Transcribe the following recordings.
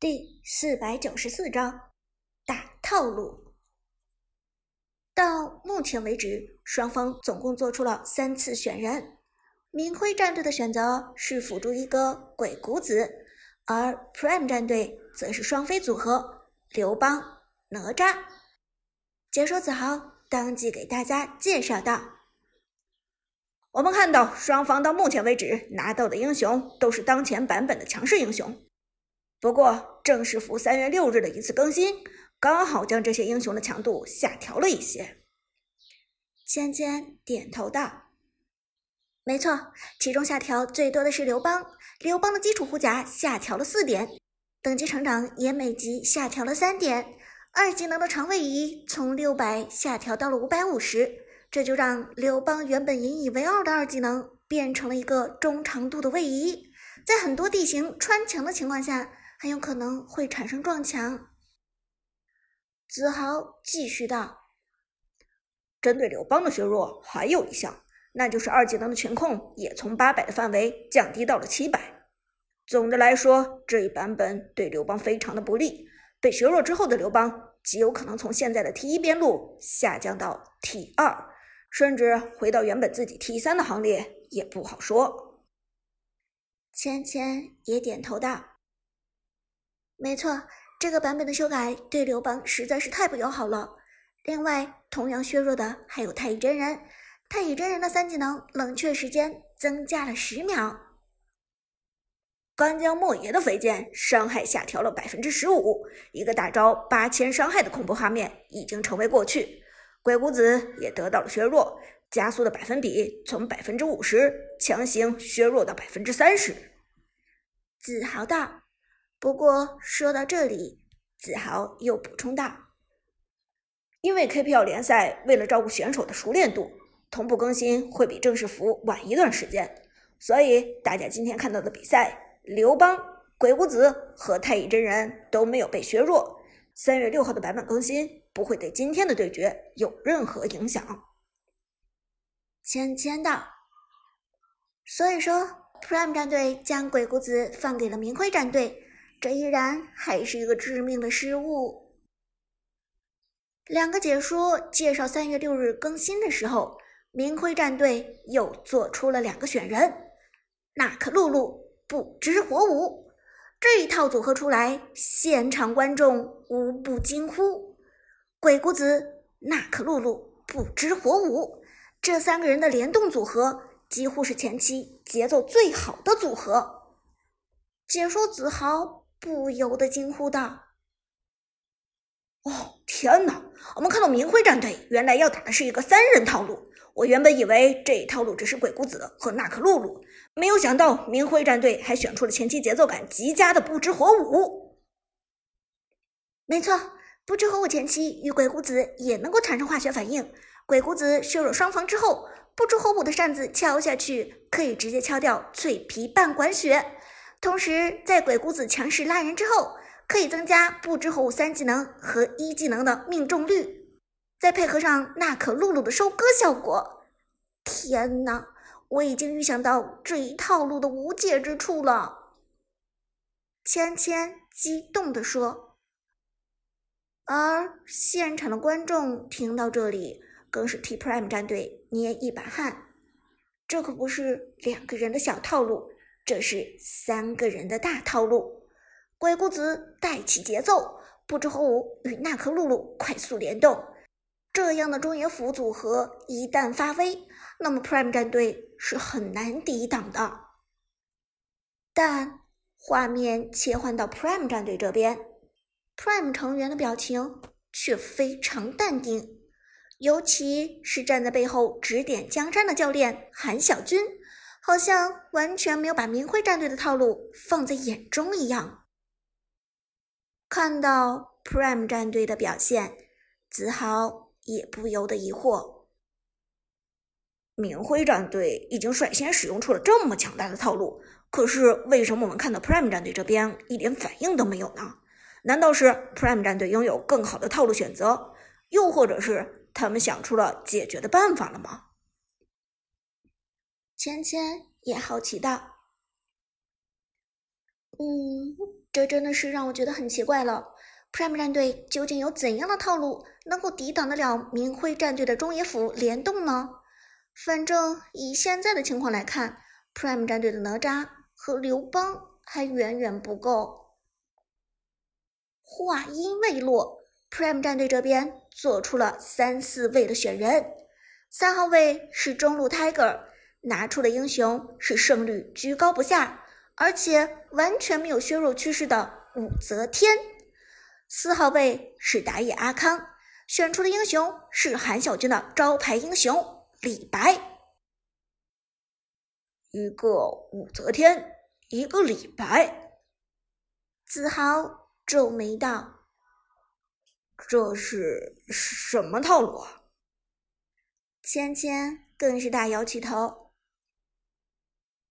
第四百九十四章大套路。到目前为止，双方总共做出了三次选人。明辉战队的选择是辅助一个鬼谷子，而 Prime 战队则是双飞组合刘邦、哪吒。解说子豪当即给大家介绍道：“我们看到双方到目前为止拿到的英雄都是当前版本的强势英雄。”不过，正式服三月六日的一次更新，刚好将这些英雄的强度下调了一些。芊芊点头道：“没错，其中下调最多的是刘邦。刘邦的基础护甲下调了四点，等级成长也每级下调了三点。二技能的长位移从六百下调到了五百五十，这就让刘邦原本引以为傲的二技能变成了一个中长度的位移，在很多地形穿墙的情况下。”很有可能会产生撞墙。子豪继续道：“针对刘邦的削弱，还有一项，那就是二技能的全控也从八百的范围降低到了七百。总的来说，这一版本对刘邦非常的不利。被削弱之后的刘邦，极有可能从现在的 T 一边路下降到 T 二，甚至回到原本自己 T 三的行列，也不好说。”芊芊也点头道。没错，这个版本的修改对刘邦实在是太不友好了。另外，同样削弱的还有太乙真人。太乙真人的三技能冷却时间增加了十秒。干将莫邪的飞剑伤害下调了百分之十五，一个大招八千伤害的恐怖画面已经成为过去。鬼谷子也得到了削弱，加速的百分比从百分之五十强行削弱到百分之三十。子豪道。不过说到这里，子豪又补充道：“因为 KPL 联赛为了照顾选手的熟练度，同步更新会比正式服晚一段时间，所以大家今天看到的比赛，刘邦、鬼谷子和太乙真人都没有被削弱。三月六号的版本更新不会对今天的对决有任何影响。”芊芊道：“所以说，Prime 战队将鬼谷子放给了明辉战队。”这依然还是一个致命的失误。两个解说介绍三月六日更新的时候，明辉战队又做出了两个选人：娜可露露、不知火舞。这一套组合出来，现场观众无不惊呼。鬼谷子、娜可露露、不知火舞这三个人的联动组合，几乎是前期节奏最好的组合。解说子豪。不由得惊呼道：“哦，天哪！我们看到明辉战队原来要打的是一个三人套路。我原本以为这一套路只是鬼谷子和娜可露露，没有想到明辉战队还选出了前期节奏感极佳的不知火舞。没错，不知火舞前期与鬼谷子也能够产生化学反应。鬼谷子削弱双防之后，不知火舞的扇子敲下去，可以直接敲掉脆皮半管血。”同时，在鬼谷子强势拉人之后，可以增加不知火舞三技能和一技能的命中率，再配合上娜可露露的收割效果，天哪！我已经预想到这一套路的无解之处了。芊芊激动地说，而现场的观众听到这里，更是替 Prime 战队捏一把汗，这可不是两个人的小套路。这是三个人的大套路，鬼谷子带起节奏，不知火舞与娜可露露快速联动，这样的中野辅组合一旦发威，那么 Prime 战队是很难抵挡的。但画面切换到 Prime 战队这边，Prime 成员的表情却非常淡定，尤其是站在背后指点江山的教练韩小军。好像完全没有把明辉战队的套路放在眼中一样。看到 Prime 战队的表现，子豪也不由得疑惑：明辉战队已经率先使用出了这么强大的套路，可是为什么我们看到 Prime 战队这边一点反应都没有呢？难道是 Prime 战队拥有更好的套路选择，又或者是他们想出了解决的办法了吗？芊芊也好奇道：“嗯，这真的是让我觉得很奇怪了。Prime 战队究竟有怎样的套路，能够抵挡得了明辉战队的中野辅联动呢？反正以现在的情况来看，Prime 战队的哪吒和刘邦还远远不够。话音未落，Prime 战队这边做出了三四位的选人，三号位是中路 Tiger，拿出的英雄是胜率居高不下，而且完全没有削弱趋势的武则天。四号位是打野阿康，选出的英雄是韩小军的招牌英雄李白。一个武则天，一个李白。子豪皱眉道：“这是什么套路啊？”芊芊更是大摇起头。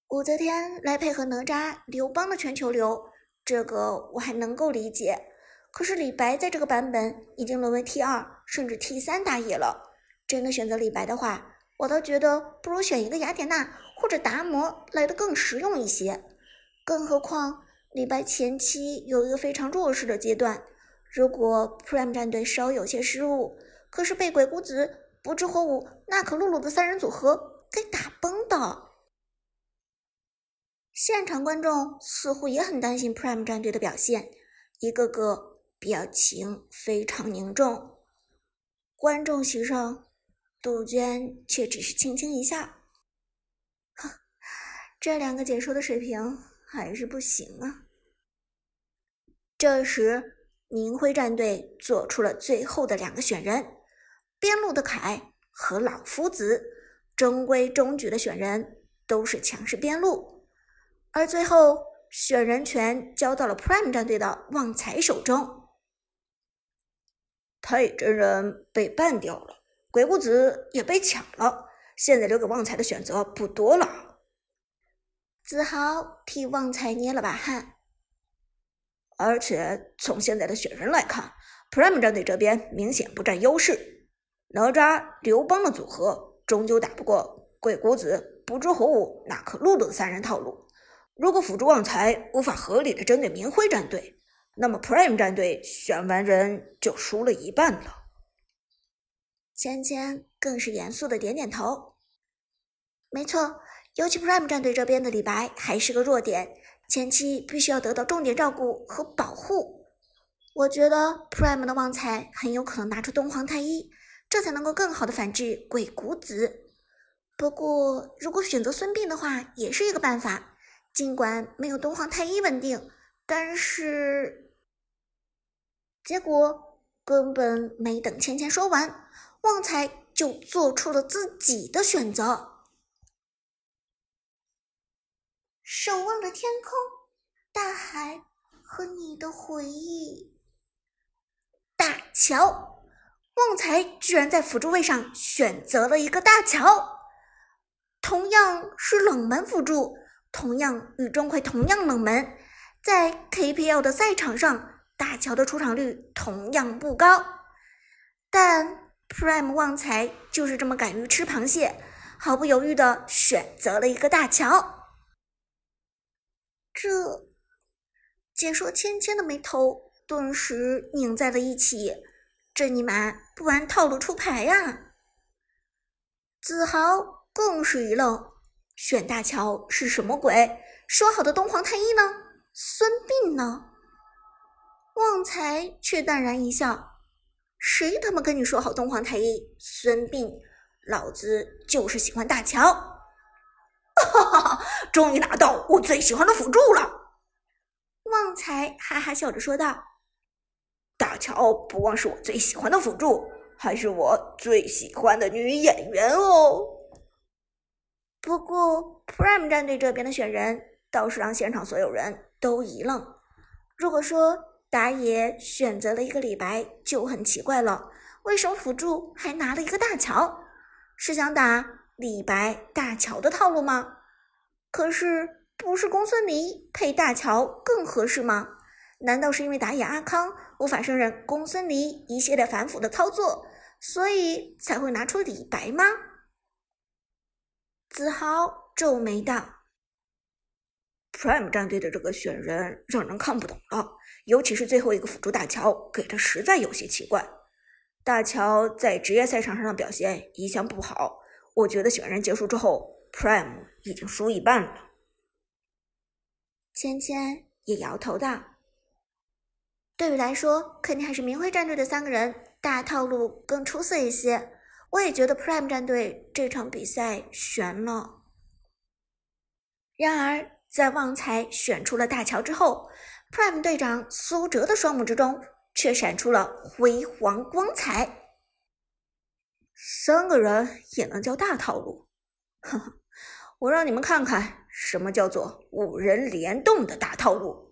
武则天来配合哪吒、刘邦的全球流，这个我还能够理解。可是李白在这个版本已经沦为 T 二甚至 T 三打野了，真的选择李白的话，我倒觉得不如选一个雅典娜或者达摩来的更实用一些。更何况李白前期有一个非常弱势的阶段，如果 Prime 战队稍有些失误，可是被鬼谷子、不知火舞、娜可露露的三人组合给打崩的。现场观众似乎也很担心 Prime 战队的表现，一个个。表情非常凝重，观众席上，杜鹃却只是轻轻一笑。哼，这两个解说的水平还是不行啊。这时，明辉战队做出了最后的两个选人，边路的凯和老夫子，中规中矩的选人，都是强势边路，而最后选人权交到了 Prime 战队的旺财手中。太乙真人被办掉了，鬼谷子也被抢了，现在留给旺财的选择不多了。子豪替旺财捏了把汗。而且从现在的选人来看，Prime 战队这边明显不占优势。哪吒、刘邦的组合终究打不过鬼谷子、不知火舞、娜可露露的三人套路。如果辅助旺财无法合理的针对明辉战队，那么，Prime 战队选完人就输了一半了。芊芊更是严肃的点点头。没错，尤其 Prime 战队这边的李白还是个弱点，前期必须要得到重点照顾和保护。我觉得 Prime 的旺财很有可能拿出东皇太一，这才能够更好的反制鬼谷子。不过，如果选择孙膑的话，也是一个办法。尽管没有东皇太一稳定，但是。结果根本没等芊芊说完，旺财就做出了自己的选择。守望着天空、大海和你的回忆。大桥，旺财居然在辅助位上选择了一个大桥，同样是冷门辅助，同样与钟馗同样冷门，在 KPL 的赛场上。大乔的出场率同样不高，但 Prime 旺财就是这么敢于吃螃蟹，毫不犹豫的选择了一个大乔。这解说芊芊的眉头顿时拧在了一起，这尼玛不按套路出牌呀！子豪更是一愣，选大乔是什么鬼？说好的东皇太一呢？孙膑呢？旺财却淡然一笑：“谁他妈跟你说好东皇太一？孙膑，老子就是喜欢大乔。”哈哈哈！终于拿到我最喜欢的辅助了！旺财哈哈笑着说道：“大乔不光是我最喜欢的辅助，还是我最喜欢的女演员哦。”不过，Prime 战队这边的选人倒是让现场所有人都一愣。如果说……打野选择了一个李白就很奇怪了，为什么辅助还拿了一个大乔？是想打李白大乔的套路吗？可是不是公孙离配大乔更合适吗？难道是因为打野阿康无法胜任公孙离一系列反腐的操作，所以才会拿出李白吗？子豪皱眉道 Prime 战队的这个选人让人看不懂了，尤其是最后一个辅助大乔，给的实在有些奇怪。大乔在职业赛场上的表现一向不好，我觉得选人结束之后，Prime 已经输一半了。芊芊也摇头道：“对于来说，肯定还是明辉战队的三个人大套路更出色一些。我也觉得 Prime 战队这场比赛悬了。然而，在旺财选出了大乔之后，Prime 队长苏哲的双目之中却闪出了辉煌光彩。三个人也能叫大套路？呵呵，我让你们看看。”什么叫做五人联动的大套路？